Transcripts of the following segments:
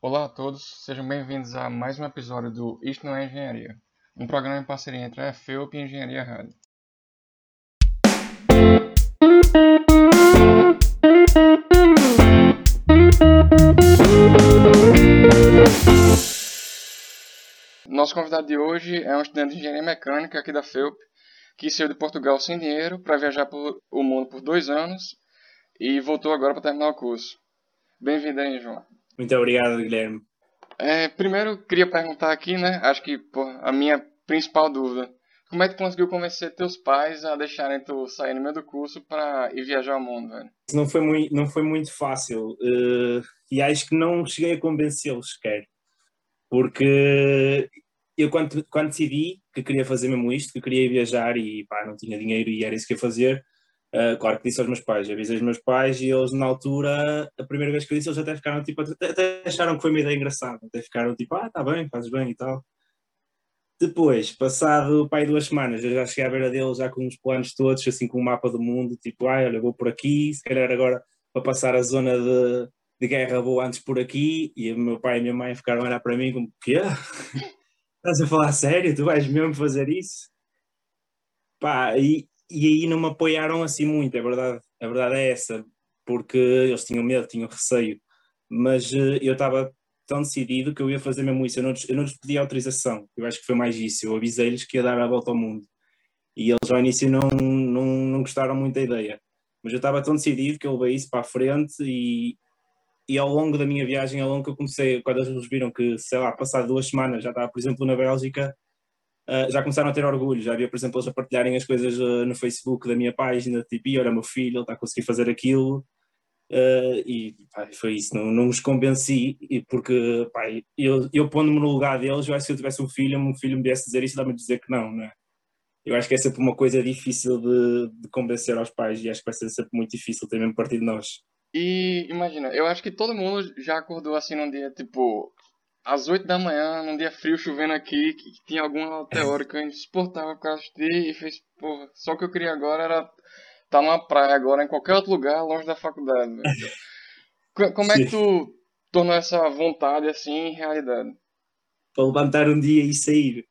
Olá a todos, sejam bem-vindos a mais um episódio do Isto Não é Engenharia, um programa em parceria entre a FEUP e a Engenharia Rádio. Nosso convidado de hoje é um estudante de engenharia mecânica aqui da FEUP, que saiu de Portugal sem dinheiro para viajar por o mundo por dois anos e voltou agora para terminar o curso. Bem-vindo aí, João. Muito obrigado, Guilherme. É, primeiro, queria perguntar aqui, né? Acho que pô, a minha principal dúvida. Como é que tu conseguiu convencer teus pais a deixarem tu sair no meio do curso para ir viajar ao mundo, velho? Não foi muito, não foi muito fácil. Uh, e acho que não cheguei a convencê-los sequer. Porque eu, quando, quando decidi que queria fazer mesmo isto, que queria viajar e pá, não tinha dinheiro e era isso que ia fazer, Uh, claro que disse aos meus pais, avisei os meus pais e eles na altura, a primeira vez que eu disse, eles até ficaram tipo, até, até acharam que foi uma ideia engraçada, até ficaram tipo, ah, tá bem, fazes bem e tal. Depois, passado pai duas semanas, eu já cheguei à beira deles já com os planos todos, assim com o mapa do mundo, tipo, ah, olha, vou por aqui, se calhar agora para passar a zona de, de guerra vou antes por aqui, e o meu pai e a minha mãe ficaram a olhar para mim como, quê? Estás a falar sério? Tu vais mesmo fazer isso? Pá, e, e aí não me apoiaram assim muito, é verdade, a verdade é essa, porque eles tinham medo, tinham receio, mas uh, eu estava tão decidido que eu ia fazer mesmo isso, eu não, eu não lhes pedi autorização, eu acho que foi mais isso, eu avisei-lhes que ia dar a volta ao mundo, e eles ao início não, não, não gostaram muito da ideia, mas eu estava tão decidido que eu levei isso para a frente e, e ao longo da minha viagem, ao longo que eu comecei, quando eles viram que, sei lá, passado duas semanas já estava, por exemplo, na Bélgica, uh, já começaram a ter orgulho. Já havia, por exemplo, eles a partilharem as coisas uh, no Facebook da minha página, tipo, olha, meu filho, ele está a conseguir fazer aquilo. Uh, e pá, foi isso, não, não os convenci, porque pá, eu, eu pondo-me no lugar deles, eu acho que se eu tivesse um filho, um filho me viesse dizer isso, dá-me a dizer que não, né? Eu acho que é sempre uma coisa difícil de, de convencer aos pais, e acho que vai ser sempre muito difícil, também mesmo partir de nós. E imagina, eu acho que todo mundo já acordou assim num dia, tipo, às 8 da manhã, num dia frio, chovendo aqui, que tinha alguma teórica insuportável por causa de e fez, porra, só o que eu queria agora era estar tá numa praia agora, em qualquer outro lugar, longe da faculdade. Como é que tu tornou essa vontade assim em realidade? Para levantar um dia e sair.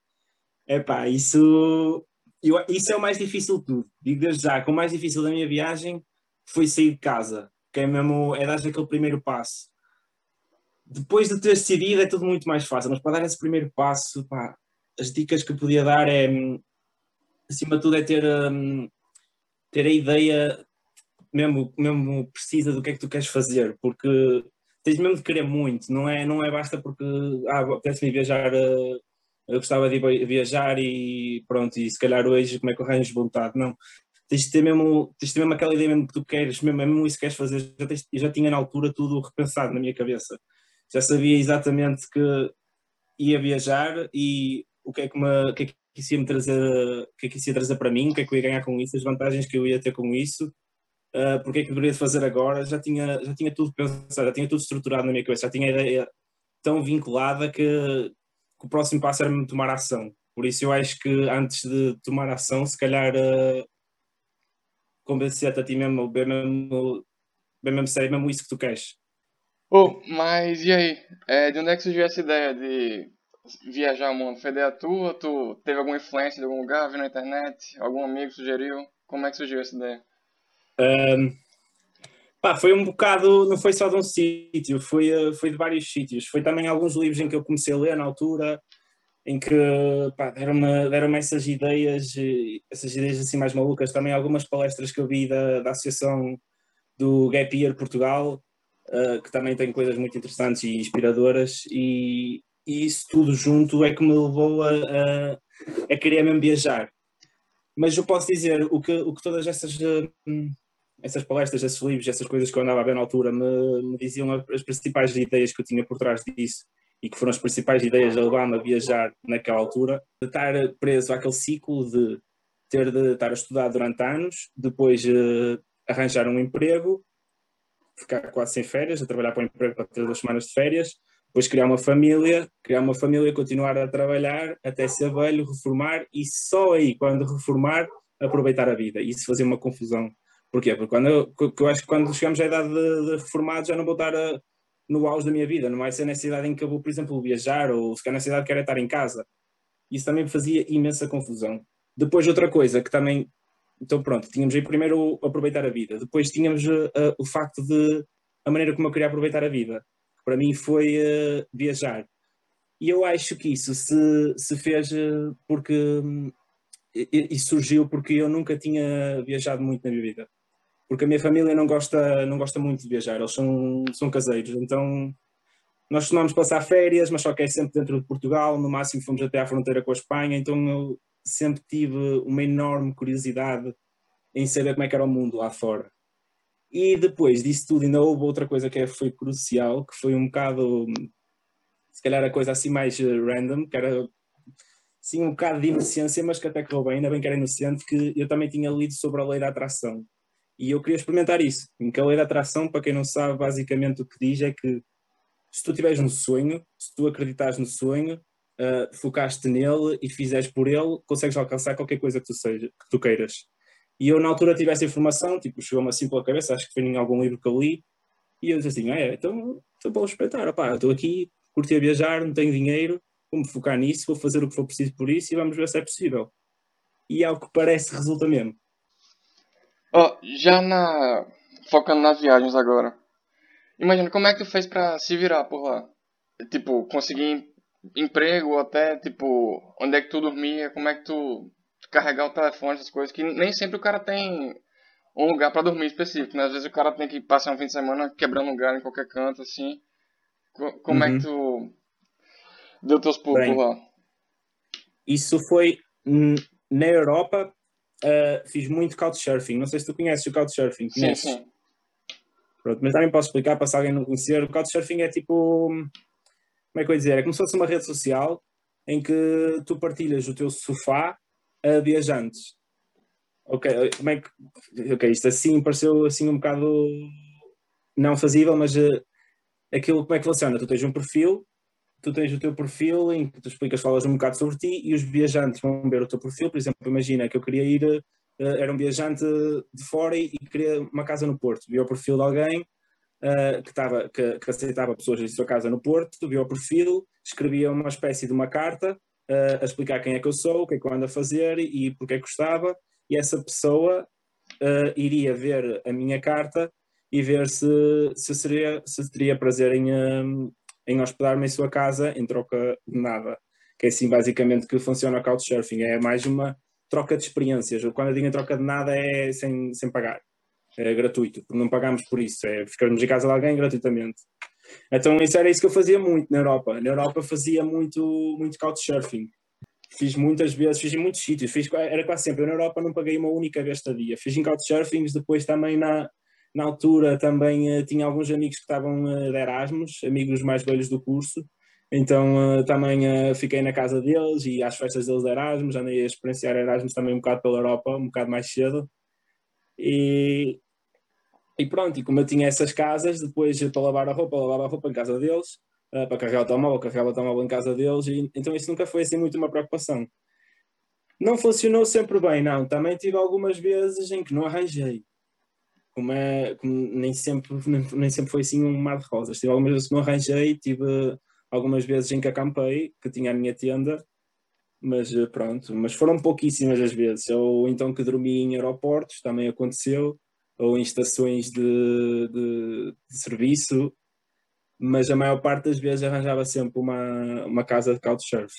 Epá, isso, eu, isso é o mais difícil de tudo. Digo desde já, que o mais difícil da minha viagem foi sair de casa, que é mesmo, é dar aquele primeiro passo depois de ter decidido é tudo muito mais fácil, mas para dar esse primeiro passo, pá, as dicas que eu podia dar é, acima de tudo, é ter, um, ter a ideia mesmo, mesmo precisa do que é que tu queres fazer, porque tens mesmo de querer muito, não é, não é basta porque, ah, apetece-me viajar, uh, eu gostava de viajar e pronto, e se calhar hoje como é que eu arranjo vontade, não. Tens de ter mesmo, tens de ter mesmo aquela ideia mesmo que tu queres, mesmo, mesmo isso que queres fazer, já, tens, já tinha na altura tudo repensado na minha cabeça já sabia exatamente que ia viajar e o que é que, me, que, é que isso ia me trazer, o que é que isso ia trazer para mim, o que é que eu ia ganhar com isso, as vantagens que eu ia ter com isso, uh, porque é que eu deveria fazer agora, já tinha, já tinha tudo pensado, já tinha tudo estruturado na minha cabeça, já tinha a ideia tão vinculada que, que o próximo passo era me tomar ação. Por isso eu acho que antes de tomar ação, se calhar uh, convencer-te a ti mesmo, bem mesmo, bem mesmo sério, mesmo isso que tu queres. Oh, mas e aí? É, de onde é que surgiu essa ideia de viajar o mundo? Foi ideia tua? Tu teve alguma influência de algum lugar? Viu na internet? Algum amigo sugeriu? Como é que surgiu essa ideia? Um, pá, foi um bocado, não foi só de um sítio, foi, eh, foi de vários sítios. Foi também alguns livros em que eu comecei a ler na altura, em que deram-me deram essas ideias, essas ideias assim mais malucas. Também algumas palestras que eu vi da, da Associação do Gap Year Portugal, uh, que também tem coisas muito interessantes e inspiradoras, e, e isso tudo junto é que me levou a, a, a, querer mesmo viajar. Mas eu posso dizer, o que, o que todas essas, uh, essas palestras, esses livros, essas coisas que eu andava a ver na altura me, me diziam as principais ideias que eu tinha por trás disso e que foram as principais ideias a levar-me a viajar naquela altura, de estar preso àquele ciclo de ter de estar a estudar durante anos, depois uh, arranjar um emprego, ficar quase sem férias, a trabalhar para o emprego para ter duas semanas de férias, depois criar uma família, criar uma família, continuar a trabalhar até ser velho, reformar e só aí, quando reformar, aproveitar a vida. Isso fazia uma confusão. Porquê? Porque quando eu, eu acho que quando chegamos à idade de, de reformado já não vou estar a, no auge da minha vida, não vai ser nessa idade em que eu vou, por exemplo, viajar ou se calhar nessa idade quero estar em casa. Isso também fazia imensa confusão. Depois, outra coisa que também. Então, pronto, tínhamos aí primeiro aproveitar a vida, depois tínhamos uh, o facto de. a maneira como eu queria aproveitar a vida. Para mim foi uh, viajar. E eu acho que isso se, se fez uh, porque. E, e surgiu porque eu nunca tinha viajado muito na minha vida porque a minha família não gosta, não gosta muito de viajar, eles são, são caseiros, então nós costumamos passar férias, mas só que é sempre dentro de Portugal, no máximo fomos até à fronteira com a Espanha, então eu sempre tive uma enorme curiosidade em saber como é que era o mundo lá fora. E depois disso tudo ainda houve outra coisa que foi crucial, que foi um bocado, se calhar a coisa assim mais random, que era sim um bocado de inocência, mas que até correu bem, ainda bem que era inocente, que eu também tinha lido sobre a lei da atração. E eu queria experimentar isso. Em que a lei da atração, para quem não sabe, basicamente o que diz é que se tu tiveres um sonho, se tu acreditares no sonho, uh, focaste nele e fizeres por ele, consegues alcançar qualquer coisa que tu, seja, que tu queiras. E eu na altura tive essa informação, tipo, chegou-me assim pela cabeça, acho que foi em algum livro que eu li, e eu disse assim, ah, é, então, então vou respeitar, opá, estou aqui, curti a viajar, não tenho dinheiro, vou-me focar nisso, vou fazer o que for preciso por isso e vamos ver se é possível. E ao que parece resulta mesmo. Ó, já na. Focando nas viagens agora. Imagina, como é que tu fez pra se virar por lá? Tipo, conseguir emprego, até, tipo, onde é que tu dormia, como é que tu carregar o telefone, essas coisas, que nem sempre o cara tem um lugar para dormir específico, né? Às vezes o cara tem que passar um fim de semana quebrando lugar em qualquer canto, assim. Como uhum. é que tu deu teus pulos lá? Isso foi na Europa, uh, fiz muito couchsurfing. Não sei se tu conheces o couchsurfing. Conheces? Sim, sim. Pronto, mas também posso explicar para se alguém não conhecer. O couchsurfing é tipo. Como é que eu ia dizer? É como se fosse uma rede social em que tu partilhas o teu sofá a viajantes. Ok, como é que. Ok, isto assim pareceu assim um bocado não fazível, mas uh, aquilo como é que funciona? Tu tens um perfil tu tens o teu perfil em que tu explicas, falas um bocado sobre ti e os viajantes vão ver o teu perfil. Por exemplo, imagina que eu queria ir, uh, era um viajante de fora e, e, queria uma casa no Porto. Viu o perfil de alguém uh, que, tava, que, que, aceitava pessoas em sua casa no Porto, viu o perfil, escrevia uma espécie de uma carta uh, a explicar quem é que eu sou, o que é que eu ando a fazer e porque é que gostava. E essa pessoa iria ver a minha carta e ver se, se, seria, se teria prazer em, em hospedar-me em sua casa em troca de nada. Que é assim basicamente que funciona o Couchsurfing. É mais uma troca de experiências. Quando eu digo em troca de nada é sem, sem pagar. É gratuito, porque não pagamos por isso. É ficarmos em casa de alguém gratuitamente. Então isso era isso que eu fazia muito na Europa. Na Europa fazia muito, muito Couchsurfing. Fiz muitas vezes, fiz em muitos sítios. Fiz, era quase sempre. Eu na Europa não paguei uma única vez estadia. Fiz em Couchsurfings, depois também na, na altura também uh, tinha alguns amigos que estavam uh, de Erasmus, amigos mais velhos do curso, então uh, também fiquei na casa deles e às festas deles de Erasmus, andei a experienciar Erasmus também um bocado pela Europa, um bocado mais cedo. E, e pronto, e como eu tinha essas casas, depois para lavar a roupa, lavava a roupa em casa deles, para carregar o automóvel, carregava o automóvel em casa deles, e, então isso nunca foi assim muito uma preocupação. Não funcionou sempre bem, não. Também tive algumas vezes em que não arranjei como, é, como nem, sempre, nem, nem, sempre foi assim um mar de rosas. Tive algumas vezes que não arranjei, tive algumas vezes em que acampei, que tinha a minha tenda, mas eh, pronto, mas foram pouquíssimas as vezes. Ou então que dormi em aeroportos, também aconteceu, ou em estações de, de, de serviço, mas a maior parte das vezes arranjava sempre uma, uma casa de couchsurf.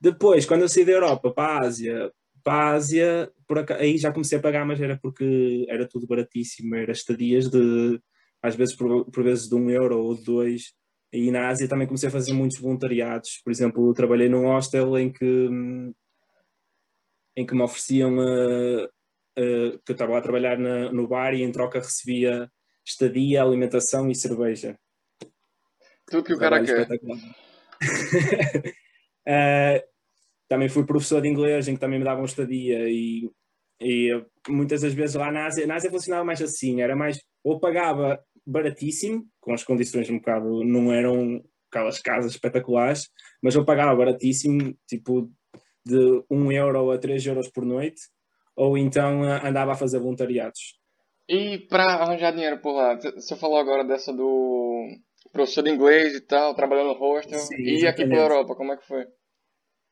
Depois, quando eu saí da Europa para a Ásia, para a Ásia, por aí já comecei a pagar, mas era porque era tudo baratíssimo, era estadias de às vezes por, por vezes de um euro ou de dois. E na Ásia também comecei a fazer muitos voluntariados. Por exemplo, trabalhei num hostel em que em que me ofereciam uh, uh, que eu estava a trabalhar na, no bar e em troca recebia estadia, alimentação e cerveja. Tudo que o cara quer. uh, também fui professor de inglês em que também me davam estadia e, e muitas das vezes lá na Ásia, na Ásia funcionava mais assim, era mais, ou pagava baratíssimo, com as condições um bocado, não eram aquelas casas espetaculares, mas eu pagava baratíssimo, tipo de 1 euro a 3 euros por noite, ou então eh, andava a fazer voluntariados. E para arranjar dinheiro por lá, você falou agora dessa do professor de inglês e tal, trabalhando no hostel. Sim, e aqui pela. Europa, como é que foi?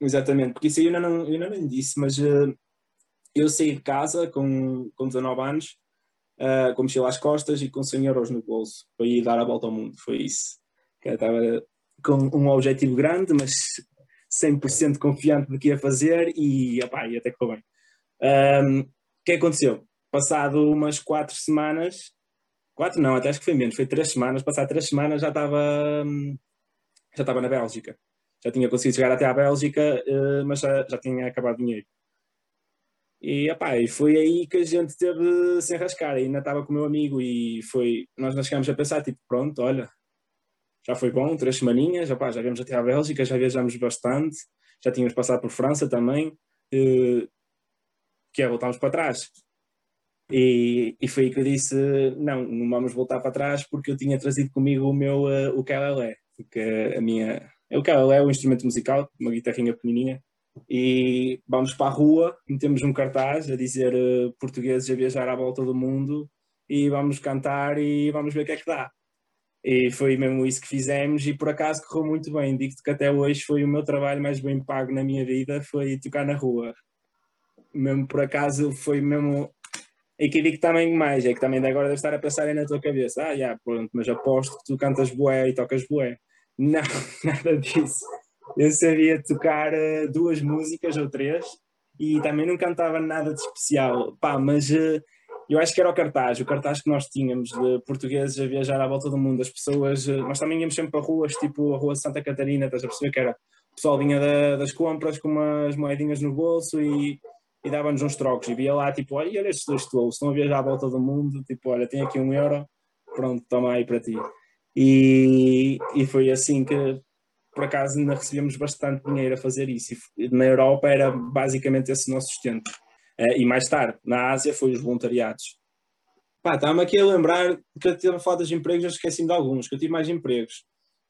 Exatamente, porque isso aí eu ainda não, eu ainda nem disse, mas eh, eu saí de casa com, com 19 anos, eh, com mochila às costas e com 100 euros no bolso, para ir dar a volta ao mundo, foi isso. Eu estava com um objetivo grande, mas 100% confiante do que ia fazer e, opá, e até correu bem. Ahm, O que aconteceu? Passado umas 4 semanas, 4 não, até acho que foi menos, foi 3 semanas, passado 3 semanas já estava, hum, já estava na Bélgica já tinha conseguido chegar até à Bélgica, eh, mas já, já tinha acabado o dinheiro. E, epá, e foi aí que a gente teve sem rascar, ainda estava com o meu amigo e foi, nós, nós chegámos a pensar, tipo, pronto, olha, já foi bom, três semaninhas, epá, já viemos até à Bélgica, já viajamos bastante, já tínhamos passado por França também, eh, que é voltarmos para trás. E, e foi aí que eu disse, não, não vamos voltar para trás porque eu tinha trazido comigo o meu, o ukulele, que a minha, o ukulele é um instrumento musical, uma guitarrinha pequenininha, e vamos para a rua, metemos um cartaz a dizer eh, portugueses a viajar à volta do mundo e vamos cantar e vamos ver o que é que dá. E foi mesmo isso que fizemos e por acaso correu muito bem. Digo-te que até hoje foi o meu trabalho mais bem pago na minha vida, foi tocar na rua. Mesmo por acaso foi mesmo... E que digo também mais, é que também agora deve estar a pensar aí na tua cabeça, ah, já, pronto, mas aposto que tu cantas bué e tocas bué. Não, nada disso. Eu sabia tocar uh, duas músicas ou três e também não cantava nada de especial. Pá, mas uh, eu acho que era o cartaz, o cartaz que nós tínhamos de portugueses a viajar à volta do mundo. As pessoas, uh, nós também íamos sempre para ruas, tipo a Rua de Santa Catarina, estás a perceber que era o pessoal vinha da, das compras com umas moedinhas no bolso e, e dava-nos uns trocos. E via lá, tipo, olha, estes dois tolos estão a viajar à volta do mundo, tipo, olha, tem aqui um euro, pronto, toma aí para ti. E, e foi assim que, por acaso, ainda recebemos bastante dinheiro a fazer isso. E na Europa era basicamente esse nosso sustento. Uh, e mais tarde, na Ásia, foi os voluntariados. Pá, estava-me aqui a lembrar que eu tive a falar dos empregos, eu esqueci-me de alguns, que eu tive mais empregos.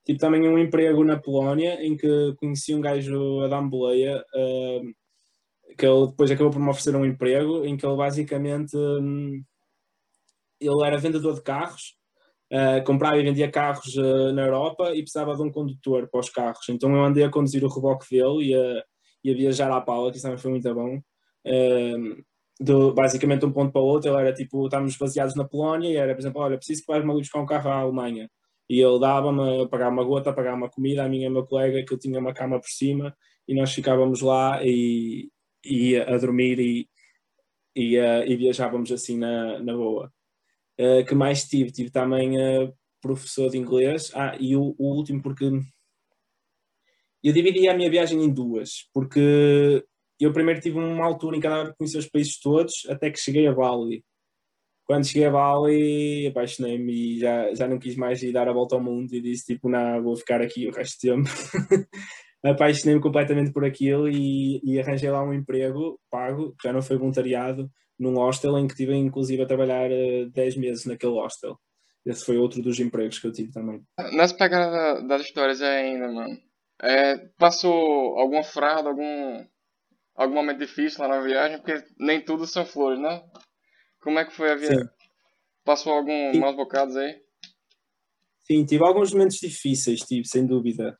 Tive também um emprego na Polónia, em que conheci um gajo a dar boleia, uh, que ele depois acabou por me oferecer um emprego, em que ele basicamente um, ele era vendedor de carros, Uh, comprava e vendia carros uh, na Europa e precisava de um condutor para os carros. Então eu andei a conduzir o reboque dele e a, e a viajar à pala, que isso também foi muito bom. Uh, basicamente, um ponto para o outro, ele era tipo, estávamos baseados na Polónia e era, por exemplo, olha, preciso que vais-me buscar um carro à Alemanha. E ele dava-me a pagar uma gota, a pagar uma comida, a minha e meu colega, que eu tinha uma cama por cima, e nós ficávamos lá e, e a dormir e, e, e viajávamos assim na, na boa. Uh, que mais tive? Tive também uh, professor de inglês. Ah, e o, o, último, porque eu dividi a minha viagem em duas, porque eu primeiro tive uma altura em que andava a conhecer os países todos, até que cheguei a Bali. Quando cheguei a Bali, apaixonei-me e já, já não quis mais ir dar a volta ao mundo e disse tipo, não, vou ficar aqui o resto do tempo. apaixonei-me completamente por aquilo e, e arranjei lá um emprego pago, já não foi voluntariado, num hostel em que tive inclusive a trabalhar uh, 10 meses naquele hostel. Esse foi outro dos empregos que eu tive também. Nessa pegada das histórias ainda, mano. É, passou alguma fraude, algum, algum momento difícil lá na viagem? Porque nem tudo são flores, né? Como é que foi a viagem? Passou algum maus bocados aí? Sim, tive alguns momentos difíceis, tive, sem dúvida.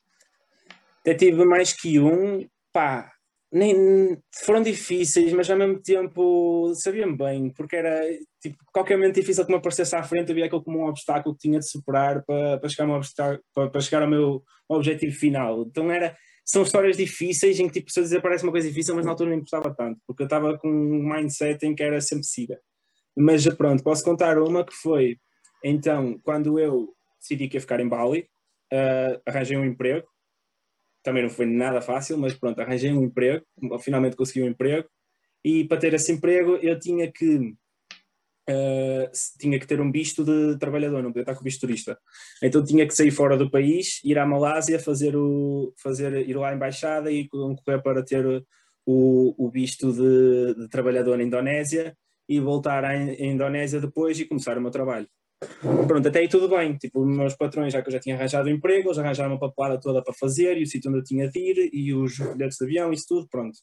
Até tive mais que um, pá, nem foram difíceis, mas ao mesmo tempo sabiam bem, porque era tipo, qualquer momento difícil que me aparecesse à frente havia aquele como um obstáculo que tinha de superar para, para, chegar, ao para, para chegar ao meu objetivo final. Então era, são histórias difíceis em que tipo, eu dizer parece uma coisa difícil, mas na altura não importava tanto, porque eu estava com um mindset em que era sempre siga. Mas pronto, posso contar uma que foi, então, quando eu decidi que ia ficar em Bali, uh, arranjei um emprego, também não foi nada fácil, mas pronto, arranjei um emprego, finalmente consegui um emprego, e para ter esse emprego eu tinha que uh, tinha que ter um visto de trabalhador, não podia estar com visto turista. Então tinha que sair fora do país, ir à Malásia, fazer o fazer ir lá à embaixada e concorrer para ter o, o visto de, de trabalhador na Indonésia e voltar à Indonésia depois e começar o meu trabalho. Pronto, até aí tudo bem. Tipo, os meus patrões, já que eu já tinha arranjado emprego, eles arranjaram uma papelada toda para fazer e o sítio onde eu tinha de ir e os bilhetes de avião, isso tudo, pronto.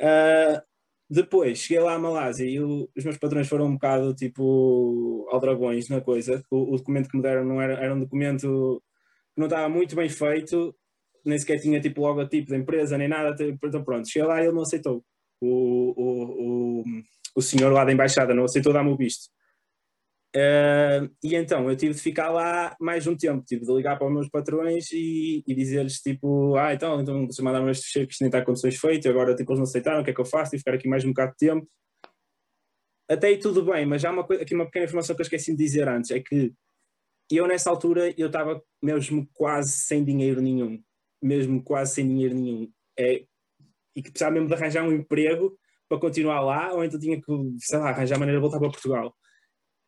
Uh, Depois, cheguei lá à Malásia e o, os meus patrões foram um bocado tipo aldragões na coisa. O, o, documento que me deram não era, era um documento que não estava muito bem feito, nem sequer tinha tipo logotipo da empresa, nem nada. Então pronto, cheguei lá e ele não aceitou. O, o, o, o senhor lá da embaixada não aceitou dar-me o visto. Uh, e então eu tive de ficar lá mais um tempo, tive de ligar para os meus patrões e, e dizer-lhes tipo, ah, então, então vocês mandaram este cheque que isto nem está condições feito, agora tipo, eles não aceitaram, o que é que eu faço? Tive de ficar aqui mais um bocado de tempo. Até aí tudo bem, mas há uma coisa, aqui uma pequena informação que eu esqueci de dizer antes, é que eu nessa altura eu estava mesmo quase sem dinheiro nenhum, mesmo quase sem dinheiro nenhum. É, e que precisava mesmo de arranjar um emprego para continuar lá, ou então tinha que, sei lá, arranjar maneira de voltar para Portugal.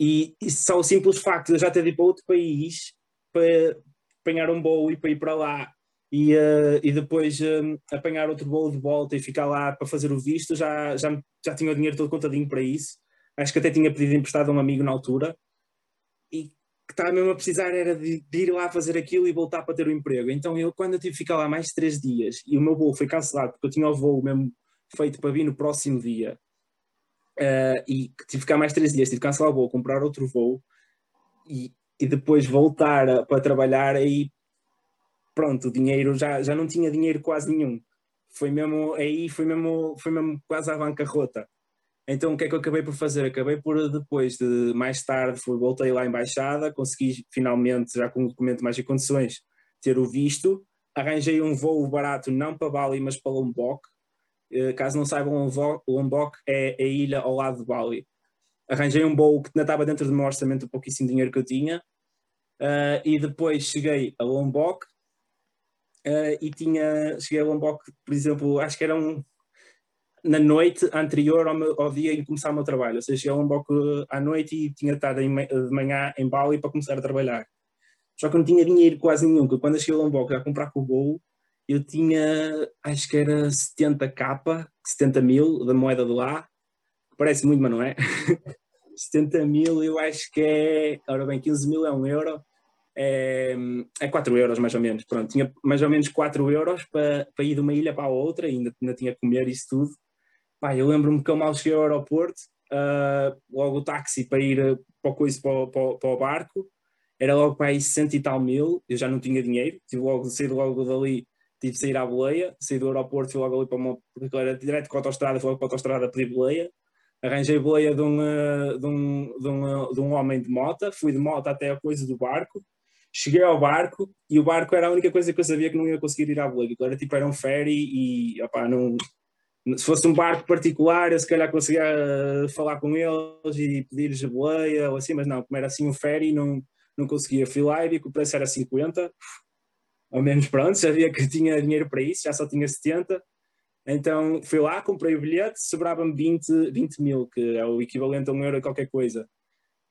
E, e só o simples facto de eu já ter ido para outro país para apanhar um voo e para ir para lá e, uh, e depois uh, apanhar outro voo de volta e ficar lá para fazer o visto, já, já, já tinha o dinheiro todo contadinho para isso. Acho que até tinha pedido emprestado a um amigo na altura e que estava mesmo a precisar era de, de, ir lá fazer aquilo e voltar para ter o um emprego. Então eu, quando eu tive que ficar lá mais três dias e o meu voo foi cancelado porque eu tinha o voo mesmo feito para vir no próximo dia Uh, e tive que ficar mais três dias, tive que cancelar o voo, comprar outro voo e, e depois voltar para trabalhar. Aí pronto, o dinheiro já, já não tinha dinheiro quase nenhum. Foi mesmo, aí foi mesmo, foi mesmo quase à bancarrota. Então o que é que eu acabei por fazer? Acabei por depois de mais tarde fui, voltei lá à embaixada, consegui finalmente, já com o documento mais em condições, ter o visto. Arranjei um voo barato, não para Bali, mas para Lombok, caso não saibam, Lombok é a ilha ao lado de Bali. Arranjei um voo que ainda estava dentro do meu orçamento, um pouquíssimo dinheiro que eu tinha, uh, e depois cheguei a Lombok uh, e tinha, cheguei a Lombok, por exemplo, acho que era um, na noite anterior ao, meu, ao, dia em começar o meu trabalho, ou seja, cheguei a Lombok à noite e tinha estado em, de manhã em Bali para começar a trabalhar. Só que eu não tinha dinheiro quase nenhum, quando eu cheguei a Lombok a comprar com o voo, eu tinha, acho que era 70 capa, 70 mil da moeda de lá, parece muito, mas não é. 70 mil, eu acho que é, ora bem, 15 mil é um euro, é, é 4 euros mais ou menos. Pronto, tinha mais ou menos 4 euros para, para ir de uma ilha para a outra, ainda, ainda tinha que comer isso tudo. Pá, eu lembro-me que eu mal cheguei ao aeroporto, uh, logo o táxi para ir para o, coisa, para, para, para o barco, era logo para aí 60 e tal mil, eu já não tinha dinheiro, tive logo, sair logo dali tive de sair à boleia, saí do aeroporto, fui logo ali para uma, era direto com a autostrada, fui logo para a autostrada pedir boleia, arranjei boleia de um, eh, de, um, de, um, eh, de um homem de moto, fui de moto até a coisa do barco, cheguei ao barco e o barco era a única coisa que eu sabia que não ia conseguir ir à boleia, era tipo, era um ferry e, opá, não... Se fosse um barco particular, eu se calhar conseguia eh, falar com eles e pedir-lhes a boleia ou assim, mas não, como era assim um ferry, não, não conseguia. Fui lá e vi que o preço era 50, ao menos pronto, sabia que tinha dinheiro para isso, já só tinha 70. Então fui lá, comprei o bilhete, sobrava-me 20, 20 mil, que é o equivalente a um euro qualquer coisa.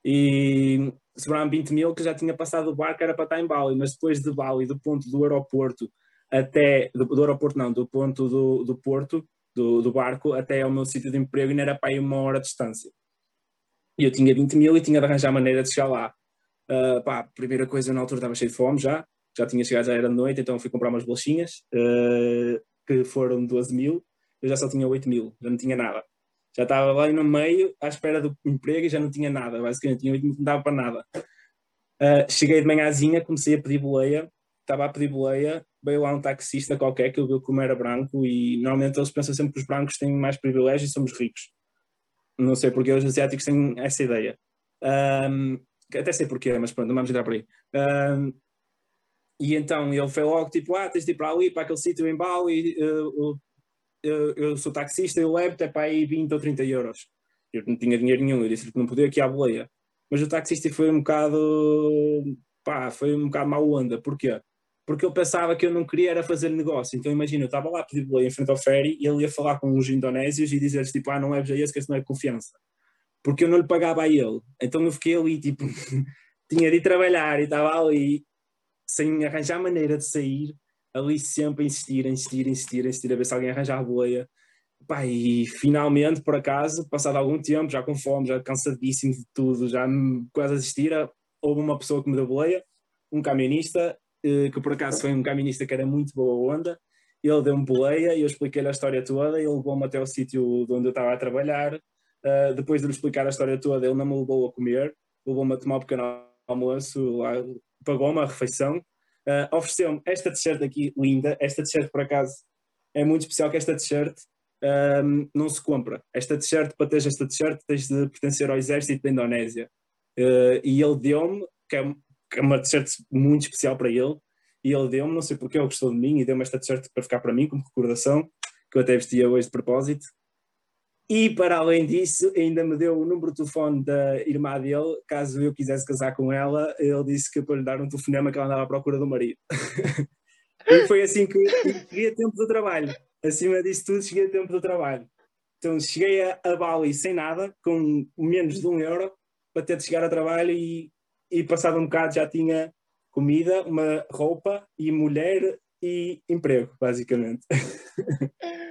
E sobrava-me 20 mil, que já tinha passado o barco, era para estar em Bali, mas depois de Bali, do ponto do aeroporto até, do, do aeroporto não, do ponto do, do porto, do, do barco, até ao meu sítio de emprego, ainda era para aí uma hora de distância. E eu tinha 20 mil e tinha de arranjar maneira de chegar lá. Uh, pá, primeira coisa, na altura estava cheio de fome já, já tinha chegado, já era de noite, então fui comprar umas bolachinhas, uh, que foram 12 mil, eu já só tinha 8 mil, já não tinha nada. Já estava lá no meio, à espera do emprego e já não tinha nada, basicamente, tinha 8 mil, não dava para nada. Uh, cheguei de manhãzinha, comecei a pedir boleia, estava a pedir boleia, veio lá um taxista qualquer que eu vi como era branco e normalmente eles pensam sempre que os brancos têm mais privilégios e somos ricos. Não sei porque os asiáticos têm essa ideia. Um, até sei porquê, mas pronto, não vamos entrar por aí. Um, e então ele foi logo tipo, ah, tens de ir para ali, para aquele sítio em Bali, eu, eu, eu sou taxista, eu levo até para aí 20 ou 30 euros. Eu não tinha dinheiro nenhum, eu disse que não podia aqui à boleia. Mas o taxista foi um bocado, pá, foi um bocado mau onda. Porquê? Porque eu pensava que eu não queria era fazer negócio. Então imagina, eu estava lá a pedir boleia em frente ao ferry e ele ia falar com os indonésios e dizer-lhes tipo, ah, não leves a esse que esse não é confiança. Porque eu não lhe pagava a ele. Então eu fiquei ali tipo, tinha de ir trabalhar e estava ali sem arranjar maneira de sair, ali sempre a insistir, a insistir, a insistir, a insistir, a ver se alguém arranjar a boleia. Pá, e finalmente, por acaso, passado algum tempo, já com fome, já cansadíssimo de tudo, já quase a desistir, houve uma pessoa que me deu boleia, um camionista, eh, que por acaso foi um camionista que era muito boa onda, ele deu-me boleia e eu expliquei-lhe a história toda, ele levou-me até o sítio onde eu estava a trabalhar, uh, depois de lhe explicar a história toda, ele não me levou a comer, levou-me a tomar um pequeno almoço, pagou-me a refeição, uh, ofereceu-me esta t-shirt aqui, linda, esta t-shirt por acaso é muito especial que esta t-shirt um, não se compra. Esta t-shirt, para ter esta t-shirt, tens de pertencer ao exército da Indonésia. Uh, e ele deu-me, que, é, que é uma t-shirt muito especial para ele, e ele deu-me, não sei porque ele gostou de mim, e deu-me esta t-shirt para ficar para mim, como recordação, que eu até vestia hoje de propósito. E para além disso, ainda me deu o número de telefone da irmã dele, caso eu quisesse casar com ela, ele disse que para lhe dar um telefonema que ela andava à procura do marido. e foi assim que cheguei a tempo do trabalho. Acima disso tudo, cheguei a tempo do trabalho. Então cheguei a, a Bali sem nada, com menos de um euro, para ter de chegar ao trabalho e, e passado um bocado já tinha comida, uma roupa e mulher e emprego, basicamente.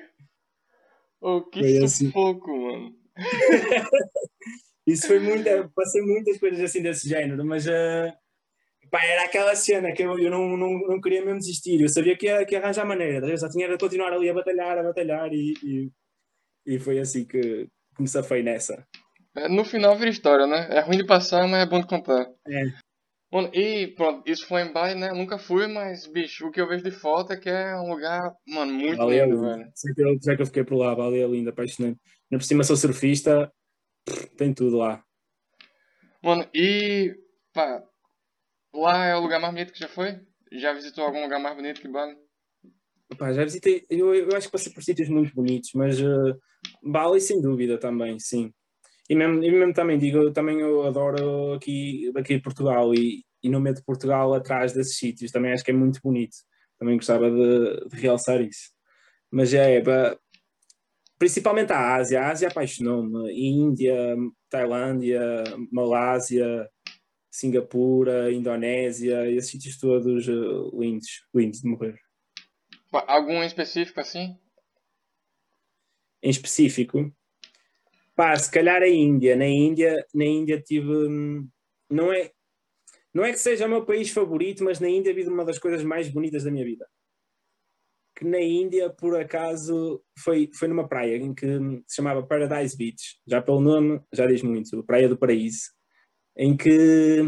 Oh, que foi sufoco, assim. mano. Isso foi muito. Passei muitas coisas assim desse género, mas uh, pá, era aquela cena que eu, eu não, não, não queria mesmo desistir. Eu sabia que ia, que ia arranjar maneira, eu só tinha de continuar ali a batalhar, a batalhar e, e, e foi assim que, que me safei nessa. É, no final vira história, né? É ruim de passar, mas é bom de contar. É. Mano, e pronto, isso foi em Bali, né? Nunca fui, mas, bicho, o que eu vejo de foto é que é um lugar, mano, muito Bali lindo, é velho. Sei que, eu, sei que eu fiquei por lá, Bali é lindo, apaixonante. Na por cima sou surfista, tem tudo lá. Mano, e, pá, lá é o lugar mais bonito que já foi? Já visitou algum lugar mais bonito que Bali? Pá, já visitei, eu, eu acho que passei por sítios muito bonitos, mas uh, Bali sem dúvida também, sim. E mesmo, e mesmo também digo, eu também eu adoro aqui, aqui Portugal e, e no meio de Portugal atrás desses sítios, também acho que é muito bonito. Também gostava de, de realçar isso. Mas é, principalmente a Ásia, a Ásia apaixonou-me. Índia, Tailândia, Malásia, Singapura, Indonésia, esses sítios todos uh, lindos, lindos de morrer. Algum em específico assim? Em específico? Pá, se calhar a Índia. Na Índia, na Índia tive. Hum, não é, não é que seja o meu país favorito, mas na Índia vi uma das coisas mais bonitas da minha vida. Que na Índia, por acaso, foi, foi numa praia em que se chamava Paradise Beach. Já pelo nome, já diz muito, Praia do Paraíso. Em que,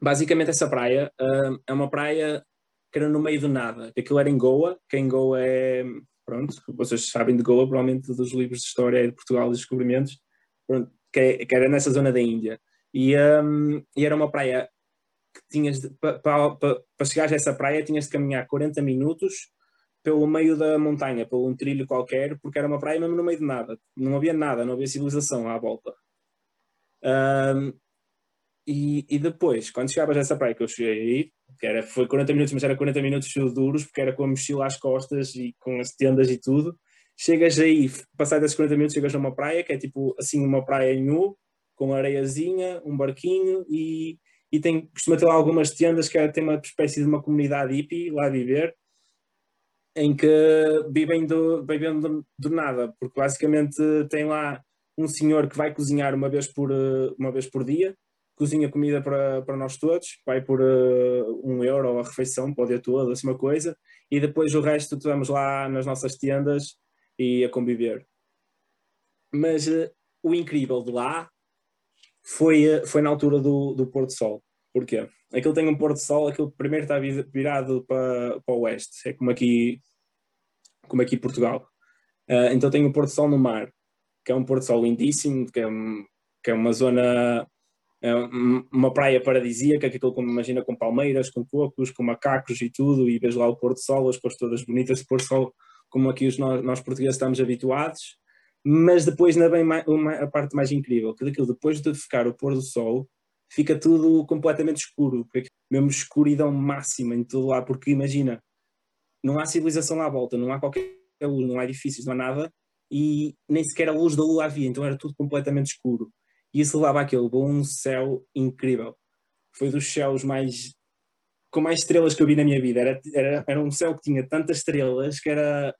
basicamente, essa praia uh, é uma praia que era no meio do nada. Aquilo era em Goa, que em Goa é pronto, vocês sabem de Goa, provavelmente dos livros de história de Portugal e descobrimentos, pronto, que, é, que, era nessa zona da Índia. E, um, e era uma praia que tinhas, para pa, pa, pa chegar a essa praia, tinhas de caminhar 40 minutos pelo meio da montanha, por um trilho qualquer, porque era uma praia mesmo no meio de nada. Não havia nada, não havia civilização à volta. Um, e, e depois, quando chegavas a essa praia que eu cheguei aí, que era, foi 40 minutos, mas era 40 minutos duros, porque era com a mochila às costas e com as tendas e tudo. Chegas aí, passados esses 40 minutos, chegas a uma praia, que é tipo assim, uma praia em nu, com areiazinha, um barquinho e, e tem, costuma ter lá algumas tendas que é, tem uma espécie de uma comunidade hippie lá a viver, em que vivem do, vivem do, do nada, porque basicamente tem lá um senhor que vai cozinhar uma vez por, uma vez por dia, cozinha comida para, para nós todos, vai por uh, um euro a refeição o dia todo, assim uma coisa, e depois o resto estamos lá nas nossas tendas e a conviver. Mas uh, o incrível de lá foi, uh, foi na altura do, do pôr do sol. Porquê? Aquilo tem um pôr do sol, aquilo primeiro está virado para, para o oeste, é como aqui, como aqui Portugal. então tem o um pôr do sol no mar, que é um pôr do sol lindíssimo, que é, que é uma zona uma praia paradisíaca, que aquilo como imagina com palmeiras, com cocos, com macacos e tudo, e vês lá o pôr do sol, as cores todas bonitas de pôr do sol, como aqui os nós, nós portugueses estamos habituados, mas depois na bem uma, a parte mais incrível, que daquilo depois de ficar o pôr do sol, fica tudo completamente escuro, mesmo escuridão máxima em todo lá, porque imagina, não há civilização lá à volta, não há qualquer luz, não há edifícios, não há nada, e nem sequer a luz da lua havia, então era tudo completamente escuro e isso levava aquele bom céu incrível. Foi dos céus mais com mais estrelas que eu vi na minha vida. Era, era, era um céu que tinha tantas estrelas que era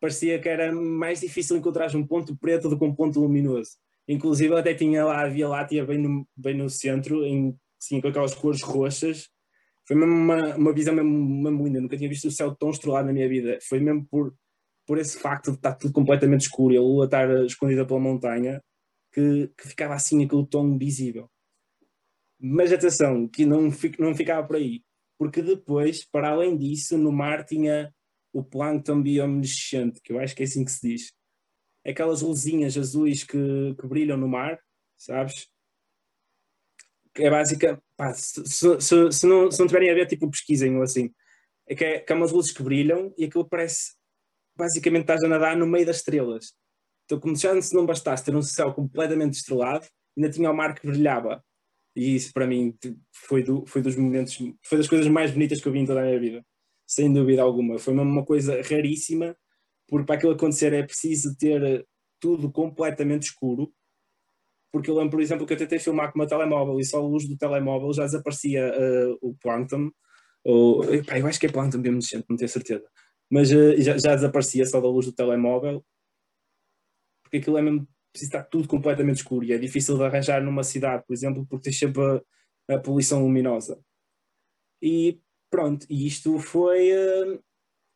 parecia que era mais difícil encontrar um ponto preto do que um ponto luminoso. Inclusive até tinha lá a Via Láctea bem no, bem no centro, em, assim, com aquelas cores roxas, foi mesmo uma, uma visão mesmo, mesmo linda. nunca tinha visto o céu tão estrelado na minha vida. Foi mesmo por, por esse facto de estar tudo completamente escuro e a lua estar escondida pela montanha que, que ficava assim aquele tom visível. Mas atenção, que não, não ficava por aí, porque depois, para além disso, no mar tinha o plâncton bioluminescente, que eu acho que é assim que se diz. Aquelas luzinhas azuis que, que brilham no mar, sabes? é básica, pá, se, se, se, não, se não tiverem a ver, tipo, pesquisem ou assim. É que, é que há umas luzes que brilham e aquilo parece, basicamente, estás a nadar no meio das estrelas. Então, como já se não bastasse ter um céu completamente estrelado, ainda tinha o mar que brilhava. E isso, para mim, foi, do, foi dos momentos, foi das coisas mais bonitas que eu vi em toda a minha vida. Sem dúvida alguma. Foi uma coisa raríssima, porque para aquilo acontecer é preciso ter tudo completamente escuro porque eu lembro, por exemplo, que eu tentei filmar com meu telemóvel e só a luz do telemóvel já desaparecia uh, o Plankton, ou, epá, eu acho que é Plankton mesmo não tenho certeza, mas uh, já, já, desaparecia só da luz do telemóvel, porque aquilo é mesmo, precisa estar tudo completamente escuro e é difícil de arranjar numa cidade, por exemplo, porque tem sempre a, a poluição luminosa. E pronto, e isto foi uh,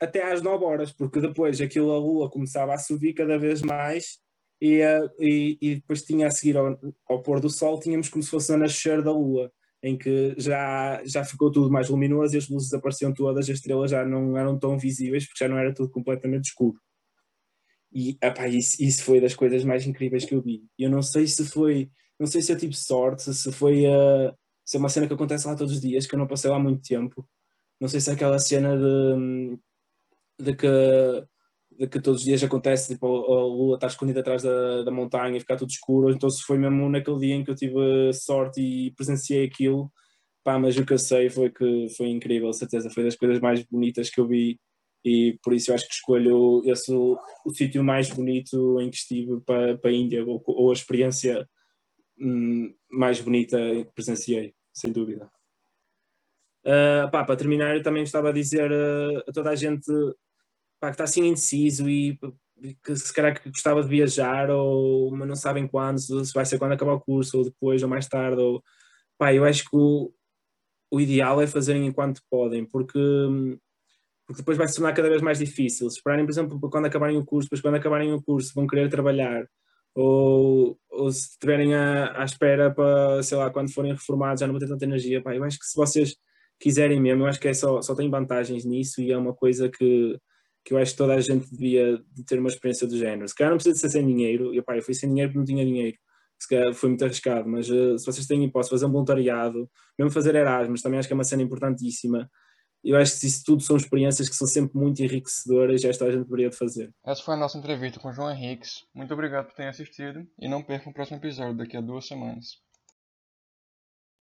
até às 9 horas, porque depois aquilo a lua começava a subir cada vez mais e, uh, e, e, depois tinha a seguir ao, ao, pôr do sol, tínhamos como se fosse a nascer da lua, em que já, já ficou tudo mais luminoso e as luzes apareciam todas, as estrelas já não eram tão visíveis porque já não era tudo completamente escuro. E epá, isso, isso foi das coisas mais incríveis que eu vi. Eu não sei se foi, não sei se eu tive sorte, se foi uh, se é uma cena que acontece lá todos os dias, que eu não passei lá muito tempo. Não sei se é aquela cena de, de que de que todos os dias acontece, tipo, a lua está escondida atrás da, da montanha e ficar tudo escuro, então se foi mesmo naquele dia em que eu tive sorte e presenciei aquilo, pá, mas o que eu sei foi que foi incrível, certeza, foi das coisas mais bonitas que eu vi e por isso eu acho que escolho esse o, o sítio mais bonito em que estive para, para a Índia, ou, ou a experiência hum, mais bonita que presenciei, sem dúvida. Uh, pá, para terminar, eu também gostava de dizer uh, a toda a gente pá, que está assim indeciso e que se calhar que gostava de viajar, ou, mas não sabem quando, se vai ser quando acabar o curso, ou depois, ou mais tarde. Ou, pá, eu acho que o, o ideal é fazerem enquanto podem, porque, porque depois vai se tornar cada vez mais difícil. Se esperarem, por exemplo, quando acabarem o curso, depois quando acabarem o curso vão querer trabalhar, ou, ou se estiverem à, à espera para, sei lá, quando forem reformados já não vão ter tanta energia. Pá, eu acho que se vocês quiserem mesmo, eu acho que é só, só tem vantagens nisso e é uma coisa que que eu acho que toda a gente devia de ter uma experiência do género. Se calhar não precisa de ser sem dinheiro, e pá, eu fui sem dinheiro porque não tinha dinheiro, se foi muito arriscado, mas uh, se vocês têm hipótese fazer um voluntariado, mesmo fazer Erasmus, também acho que é uma cena importantíssima. Eu acho que isso tudo são experiências que são sempre muito enriquecedoras e esta a gente deveria de fazer. Essa foi a nossa entrevista com o João Henriques. Muito obrigado por terem assistido e não percam o próximo episódio daqui a duas semanas.